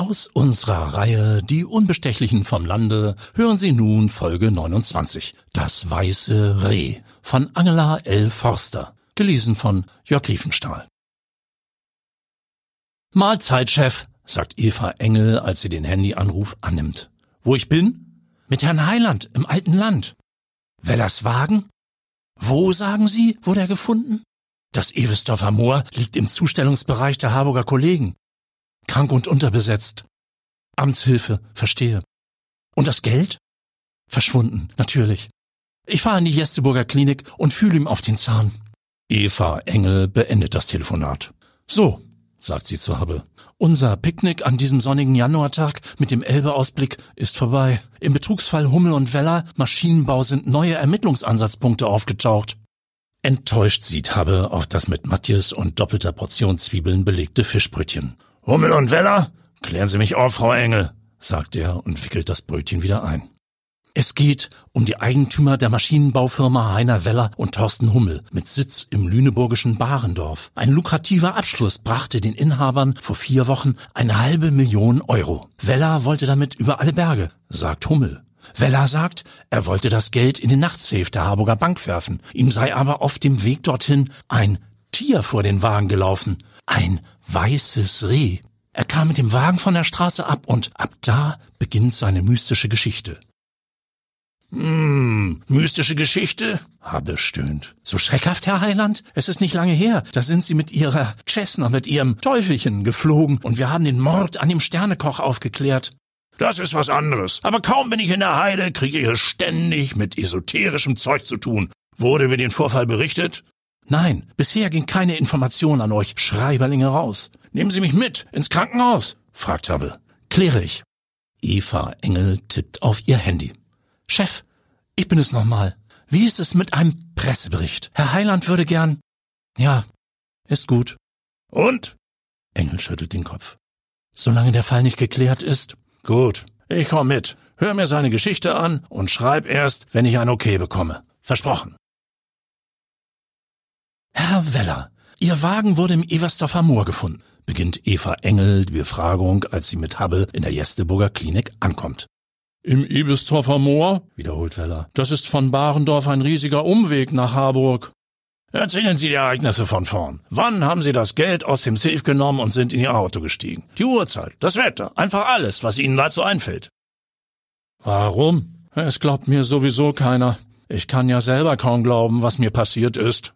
Aus unserer Reihe Die Unbestechlichen vom Lande hören Sie nun Folge 29. Das weiße Reh von Angela L. Forster. Gelesen von Jörg Liefenstahl. Mahlzeit, Chef, sagt Eva Engel, als sie den Handyanruf annimmt. Wo ich bin? Mit Herrn Heiland im alten Land. Wellers Wagen? Wo, sagen Sie, wurde er gefunden? Das Ewesdorfer Moor liegt im Zustellungsbereich der Harburger Kollegen. Krank und unterbesetzt. Amtshilfe, verstehe. Und das Geld? Verschwunden, natürlich. Ich fahre in die Jesteburger Klinik und fühle ihm auf den Zahn. Eva Engel beendet das Telefonat. So, sagt sie zu Habe. Unser Picknick an diesem sonnigen Januartag mit dem Elbeausblick ist vorbei. Im Betrugsfall Hummel und Weller Maschinenbau sind neue Ermittlungsansatzpunkte aufgetaucht. Enttäuscht sieht Habe auf das mit Matthias und doppelter Portion Zwiebeln belegte Fischbrötchen. Hummel und Weller? Klären Sie mich auf, Frau Engel, sagt er und wickelt das Brötchen wieder ein. Es geht um die Eigentümer der Maschinenbaufirma Heiner Weller und Thorsten Hummel mit Sitz im lüneburgischen Barendorf. Ein lukrativer Abschluss brachte den Inhabern vor vier Wochen eine halbe Million Euro. Weller wollte damit über alle Berge, sagt Hummel. Weller sagt, er wollte das Geld in den Nachtsafe der Harburger Bank werfen. Ihm sei aber auf dem Weg dorthin ein Tier vor den Wagen gelaufen. Ein weißes Reh. Er kam mit dem Wagen von der Straße ab und ab da beginnt seine mystische Geschichte. Hm, mystische Geschichte? Habe stöhnt. So schreckhaft, Herr Heiland? Es ist nicht lange her. Da sind Sie mit Ihrer Cessna, mit Ihrem Teufelchen geflogen und wir haben den Mord an dem Sternekoch aufgeklärt. Das ist was anderes. Aber kaum bin ich in der Heide, kriege ich ständig mit esoterischem Zeug zu tun. Wurde über den Vorfall berichtet? Nein, bisher ging keine Information an euch Schreiberlinge raus. Nehmen Sie mich mit ins Krankenhaus? fragt Hubble. Kläre ich. Eva Engel tippt auf ihr Handy. Chef, ich bin es nochmal. Wie ist es mit einem Pressebericht? Herr Heiland würde gern. Ja, ist gut. Und? Engel schüttelt den Kopf. Solange der Fall nicht geklärt ist. Gut, ich komm mit. Hör mir seine Geschichte an und schreib erst, wenn ich ein Okay bekomme. Versprochen. Herr Weller, Ihr Wagen wurde im Eversdorfer Moor gefunden, beginnt Eva Engel die Befragung, als sie mit Hubble in der Jesteburger Klinik ankommt. Im Ebestorfer Moor? wiederholt Weller. Das ist von Barendorf ein riesiger Umweg nach Harburg. Erzählen Sie die Ereignisse von vorn. Wann haben Sie das Geld aus dem Safe genommen und sind in Ihr Auto gestiegen? Die Uhrzeit, das Wetter, einfach alles, was Ihnen dazu einfällt. Warum? Es glaubt mir sowieso keiner. Ich kann ja selber kaum glauben, was mir passiert ist.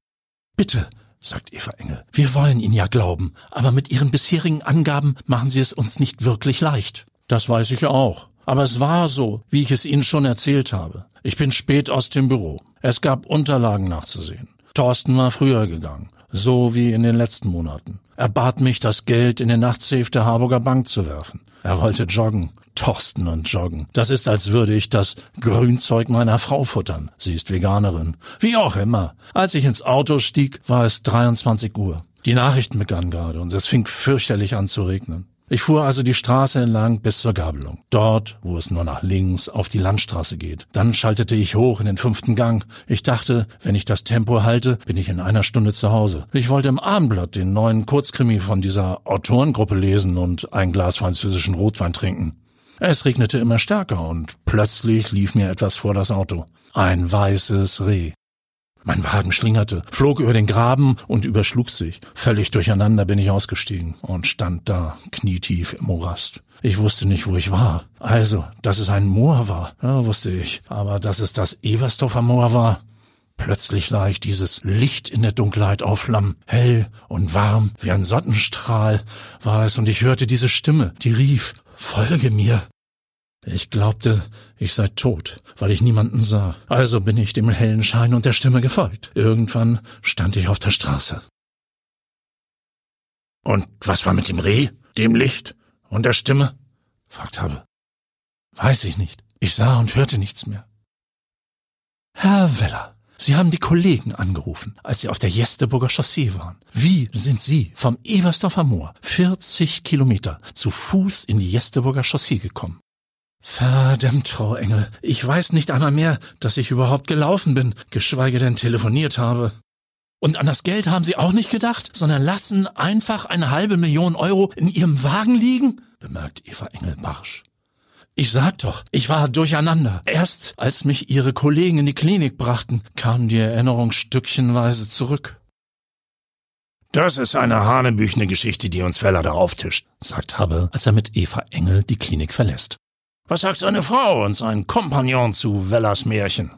Bitte, sagt Eva Engel, wir wollen Ihnen ja glauben, aber mit Ihren bisherigen Angaben machen Sie es uns nicht wirklich leicht. Das weiß ich auch. Aber es war so, wie ich es Ihnen schon erzählt habe. Ich bin spät aus dem Büro. Es gab Unterlagen nachzusehen. Thorsten war früher gegangen, so wie in den letzten Monaten. Er bat mich, das Geld in den Nachtsafe der Harburger Bank zu werfen. Er wollte joggen. Thorsten und joggen. Das ist, als würde ich das Grünzeug meiner Frau futtern. Sie ist Veganerin. Wie auch immer. Als ich ins Auto stieg, war es 23 Uhr. Die Nachrichten begannen gerade und es fing fürchterlich an zu regnen. Ich fuhr also die Straße entlang bis zur Gabelung. Dort, wo es nur nach links auf die Landstraße geht. Dann schaltete ich hoch in den fünften Gang. Ich dachte, wenn ich das Tempo halte, bin ich in einer Stunde zu Hause. Ich wollte im Abendblatt den neuen Kurzkrimi von dieser Autorengruppe lesen und ein Glas französischen Rotwein trinken. Es regnete immer stärker und plötzlich lief mir etwas vor das Auto. Ein weißes Reh. Mein Wagen schlingerte, flog über den Graben und überschlug sich. Völlig durcheinander bin ich ausgestiegen und stand da, knietief im Morast. Ich wusste nicht, wo ich war. Also, dass es ein Moor war, ja, wusste ich. Aber dass es das Eversdorfer Moor war, Plötzlich sah ich dieses Licht in der Dunkelheit aufflammen. Hell und warm wie ein Sonnenstrahl war es und ich hörte diese Stimme, die rief, Folge mir. Ich glaubte, ich sei tot, weil ich niemanden sah. Also bin ich dem hellen Schein und der Stimme gefolgt. Irgendwann stand ich auf der Straße. Und was war mit dem Reh, dem Licht und der Stimme? fragt Habe. Weiß ich nicht. Ich sah und hörte nichts mehr. Herr Weller, Sie haben die Kollegen angerufen, als Sie auf der Jesteburger Chaussee waren. Wie sind Sie vom Eversdorfer Moor 40 Kilometer zu Fuß in die Jesteburger Chaussee gekommen? Verdammt, Frau Engel, ich weiß nicht einmal mehr, dass ich überhaupt gelaufen bin, geschweige denn telefoniert habe. Und an das Geld haben Sie auch nicht gedacht, sondern lassen einfach eine halbe Million Euro in Ihrem Wagen liegen? bemerkt Eva Engel barsch. Ich sag doch, ich war durcheinander. Erst als mich ihre Kollegen in die Klinik brachten, kam die Erinnerung stückchenweise zurück. Das ist eine hanebüchene Geschichte, die uns Feller da auftischt, sagt Hubble, als er mit Eva Engel die Klinik verlässt. Was sagt seine Frau und sein Kompagnon zu Wellers Märchen?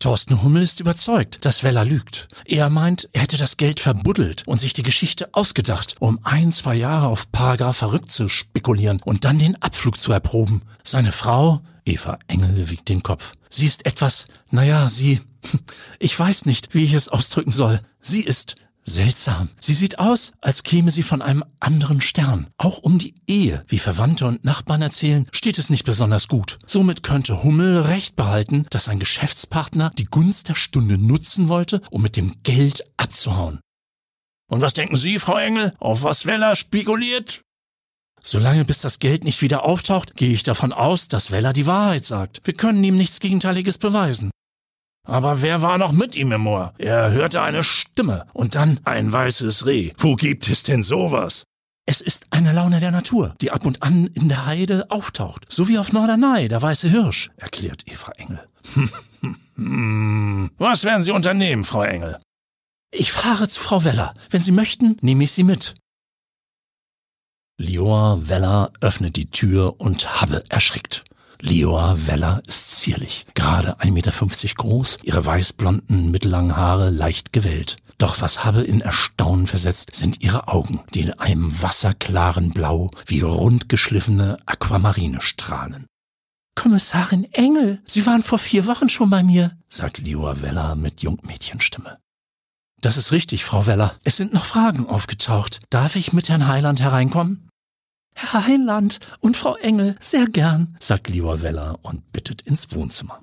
Thorsten Hummel ist überzeugt, dass Weller lügt. Er meint, er hätte das Geld verbuddelt und sich die Geschichte ausgedacht, um ein, zwei Jahre auf Paragraph verrückt zu spekulieren und dann den Abflug zu erproben. Seine Frau, Eva Engel, wiegt den Kopf. Sie ist etwas, naja, sie, ich weiß nicht, wie ich es ausdrücken soll. Sie ist Seltsam. Sie sieht aus, als käme sie von einem anderen Stern. Auch um die Ehe, wie Verwandte und Nachbarn erzählen, steht es nicht besonders gut. Somit könnte Hummel recht behalten, dass ein Geschäftspartner die Gunst der Stunde nutzen wollte, um mit dem Geld abzuhauen. Und was denken Sie, Frau Engel, auf was Weller spekuliert? Solange bis das Geld nicht wieder auftaucht, gehe ich davon aus, dass Weller die Wahrheit sagt. Wir können ihm nichts Gegenteiliges beweisen. Aber wer war noch mit ihm im Moor? Er hörte eine Stimme und dann ein weißes Reh. Wo gibt es denn sowas? Es ist eine Laune der Natur, die ab und an in der Heide auftaucht, so wie auf Norderney, der weiße Hirsch, erklärt Eva Engel. Was werden Sie unternehmen, Frau Engel? Ich fahre zu Frau Weller. Wenn Sie möchten, nehme ich Sie mit. Lior Weller öffnet die Tür und Habbe erschrickt. Leoa Weller ist zierlich, gerade 1,50 Meter groß, ihre weißblonden, mittellangen Haare leicht gewellt. Doch was habe in Erstaunen versetzt, sind ihre Augen, die in einem wasserklaren Blau wie rundgeschliffene Aquamarine strahlen. Kommissarin Engel, Sie waren vor vier Wochen schon bei mir, sagt Leoa Weller mit Jungmädchenstimme. Das ist richtig, Frau Weller. Es sind noch Fragen aufgetaucht. Darf ich mit Herrn Heiland hereinkommen? Herr Heinland und Frau Engel, sehr gern, sagt Lior Weller und bittet ins Wohnzimmer.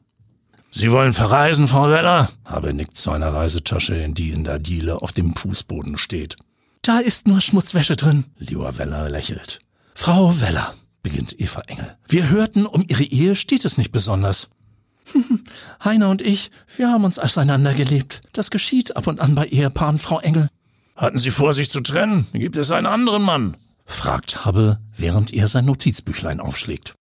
Sie wollen verreisen, Frau Weller? Habe nickt zu einer Reisetasche, in die in der Diele auf dem Fußboden steht. Da ist nur Schmutzwäsche drin, Lior Weller lächelt. Frau Weller, beginnt Eva Engel. Wir hörten, um Ihre Ehe steht es nicht besonders. Heiner und ich, wir haben uns auseinandergelebt. Das geschieht ab und an bei Ehepaaren, Frau Engel. Hatten Sie vor, sich zu trennen? Gibt es einen anderen Mann? Fragt Hubble, während er sein Notizbüchlein aufschlägt.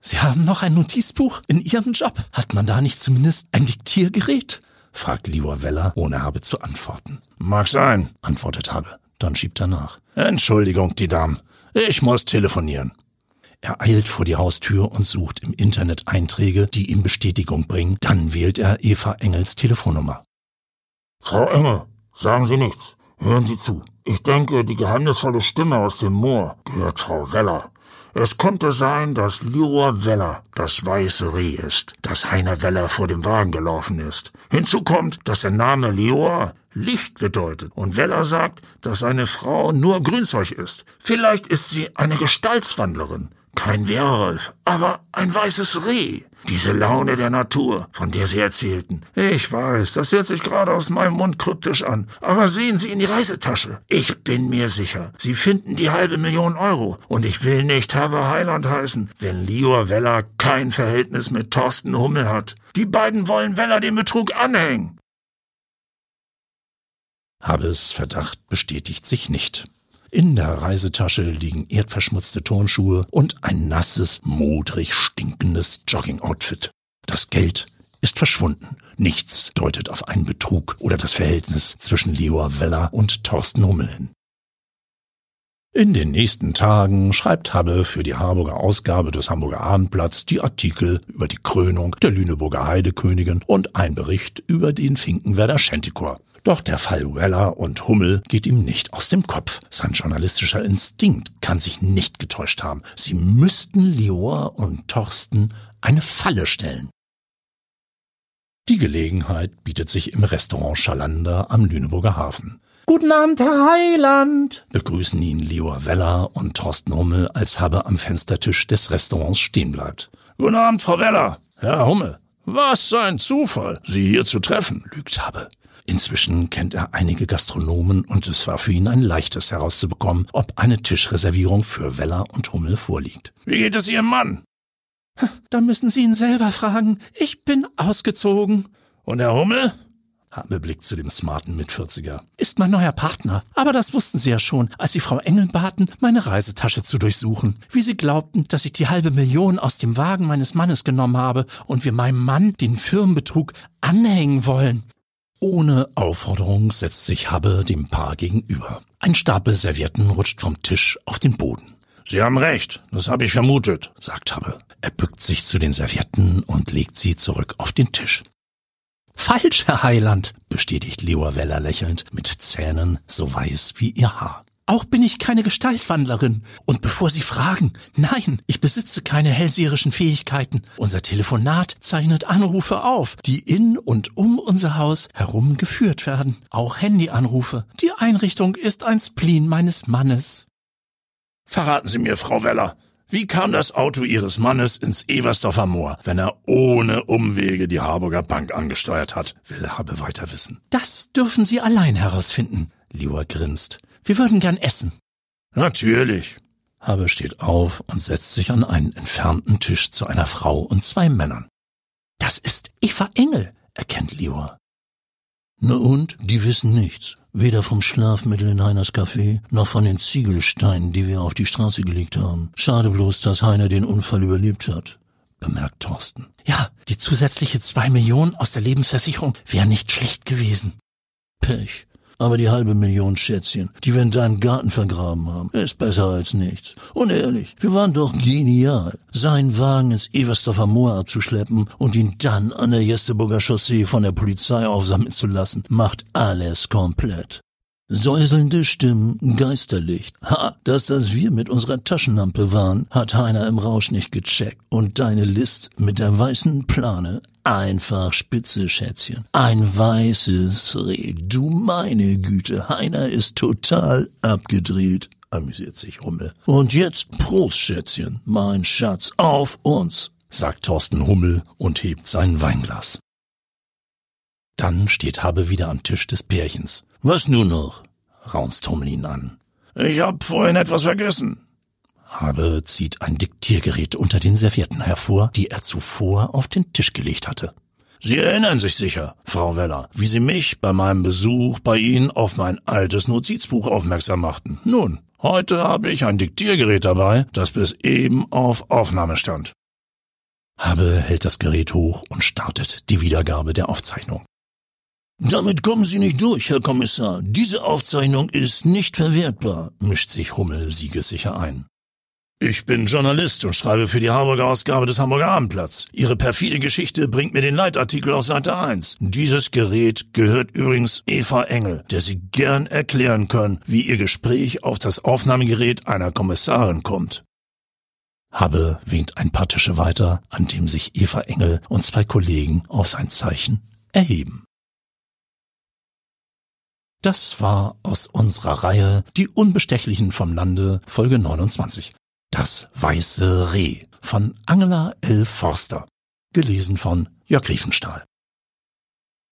Sie haben noch ein Notizbuch in Ihrem Job? Hat man da nicht zumindest ein Diktiergerät? fragt Lior Weller, ohne Habe zu antworten. Mag sein, antwortet Habe. Dann schiebt er nach. Entschuldigung, die Dame. Ich muss telefonieren. Er eilt vor die Haustür und sucht im Internet Einträge, die ihm Bestätigung bringen. Dann wählt er Eva Engels Telefonnummer. Frau Engel, sagen Sie nichts. Hören Sie zu. Ich denke, die geheimnisvolle Stimme aus dem Moor gehört Frau Weller. Es könnte sein, dass Lior Weller das weiße Reh ist, das Heiner Weller vor dem Wagen gelaufen ist. Hinzu kommt, dass der Name Lior Licht bedeutet und Weller sagt, dass seine Frau nur Grünzeug ist. Vielleicht ist sie eine Gestaltswandlerin. Kein Werwolf, aber ein weißes Reh. Diese Laune der Natur, von der Sie erzählten. Ich weiß, das hört sich gerade aus meinem Mund kryptisch an. Aber sehen Sie in die Reisetasche. Ich bin mir sicher, Sie finden die halbe Million Euro. Und ich will nicht Haber Heiland heißen, wenn Lior Weller kein Verhältnis mit Thorsten Hummel hat. Die beiden wollen Weller den Betrug anhängen. Habes Verdacht bestätigt sich nicht. In der Reisetasche liegen erdverschmutzte Turnschuhe und ein nasses, modrig stinkendes Jogging-Outfit. Das Geld ist verschwunden. Nichts deutet auf einen Betrug oder das Verhältnis zwischen Leor Weller und Thorsten Hummel hin. In den nächsten Tagen schreibt Habbe für die Harburger Ausgabe des Hamburger Abendblatts die Artikel über die Krönung der Lüneburger Heidekönigin und ein Bericht über den Finkenwerder Schäntikor. Doch der Fall Weller und Hummel geht ihm nicht aus dem Kopf. Sein journalistischer Instinkt kann sich nicht getäuscht haben. Sie müssten Lior und Thorsten eine Falle stellen. Die Gelegenheit bietet sich im Restaurant Schalander am Lüneburger Hafen. Guten Abend, Herr Heiland, begrüßen ihn Lior Weller und Thorsten Hummel, als Habe am Fenstertisch des Restaurants stehen bleibt. Guten Abend, Frau Weller. Herr Hummel. Was ein Zufall, Sie hier zu treffen, lügt Habe. Inzwischen kennt er einige Gastronomen und es war für ihn ein leichtes herauszubekommen, ob eine Tischreservierung für Weller und Hummel vorliegt. Wie geht es Ihrem Mann? Da müssen Sie ihn selber fragen. Ich bin ausgezogen. Und Herr Hummel? Habe blickt zu dem smarten Mitvierziger. Ist mein neuer Partner. Aber das wussten Sie ja schon, als Sie Frau Engel baten, meine Reisetasche zu durchsuchen. Wie Sie glaubten, dass ich die halbe Million aus dem Wagen meines Mannes genommen habe und wir meinem Mann den Firmenbetrug anhängen wollen. Ohne Aufforderung setzt sich Habe dem Paar gegenüber. Ein Stapel Servietten rutscht vom Tisch auf den Boden. Sie haben recht, das habe ich vermutet, sagt Habe. Er bückt sich zu den Servietten und legt sie zurück auf den Tisch. Falsch, Herr Heiland, bestätigt Leor Weller lächelnd, mit Zähnen so weiß wie ihr Haar. Auch bin ich keine Gestaltwandlerin. Und bevor Sie fragen, nein, ich besitze keine hellseherischen Fähigkeiten. Unser Telefonat zeichnet Anrufe auf, die in und um unser Haus herum geführt werden. Auch Handyanrufe. Die Einrichtung ist ein Spleen meines Mannes. Verraten Sie mir, Frau Weller, wie kam das Auto Ihres Mannes ins Eversdorfer Moor, wenn er ohne Umwege die Harburger Bank angesteuert hat? Will Habe weiter wissen. Das dürfen Sie allein herausfinden. Lior grinst. Wir würden gern essen. Natürlich. Habe steht auf und setzt sich an einen entfernten Tisch zu einer Frau und zwei Männern. Das ist Eva Engel, erkennt Lior. Na und? Die wissen nichts. Weder vom Schlafmittel in Heiners Café, noch von den Ziegelsteinen, die wir auf die Straße gelegt haben. Schade bloß, dass Heiner den Unfall überlebt hat, bemerkt Thorsten. Ja, die zusätzliche zwei Millionen aus der Lebensversicherung wären nicht schlecht gewesen. Pech. Aber die halbe Million Schätzchen, die wir in deinem Garten vergraben haben, ist besser als nichts. Und ehrlich, wir waren doch genial, seinen Wagen ins Eversdorfer Moor abzuschleppen und ihn dann an der Jesteburger Chaussee von der Polizei aufsammeln zu lassen, macht alles komplett. Säuselnde Stimmen, Geisterlicht. Ha, dass das wir mit unserer Taschenlampe waren, hat Heiner im Rausch nicht gecheckt. Und deine List mit der weißen Plane, einfach spitze, Schätzchen. Ein weißes Reh, du meine Güte, Heiner ist total abgedreht amüsiert sich Hummel. Und jetzt Prost, Schätzchen, mein Schatz, auf uns, sagt Thorsten Hummel und hebt sein Weinglas. Dann steht Habe wieder am Tisch des Pärchens. Was nun noch? raunzt Hummel ihn an. Ich hab vorhin etwas vergessen. Habe zieht ein Diktiergerät unter den Servietten hervor, die er zuvor auf den Tisch gelegt hatte. Sie erinnern sich sicher, Frau Weller, wie Sie mich bei meinem Besuch bei Ihnen auf mein altes Notizbuch aufmerksam machten. Nun, heute habe ich ein Diktiergerät dabei, das bis eben auf Aufnahme stand. Habe hält das Gerät hoch und startet die Wiedergabe der Aufzeichnung. Damit kommen Sie nicht durch, Herr Kommissar. Diese Aufzeichnung ist nicht verwertbar, mischt sich Hummel siegessicher ein. Ich bin Journalist und schreibe für die Hamburger Ausgabe des Hamburger Abendblatts. Ihre perfide Geschichte bringt mir den Leitartikel auf Seite 1. Dieses Gerät gehört übrigens Eva Engel, der Sie gern erklären können, wie Ihr Gespräch auf das Aufnahmegerät einer Kommissarin kommt. Habe winkt ein paar Tische weiter, an dem sich Eva Engel und zwei Kollegen auf sein Zeichen erheben. Das war aus unserer Reihe Die Unbestechlichen vom Lande, Folge 29. Das weiße Reh von Angela L. Forster. Gelesen von Jörg Riefenstahl.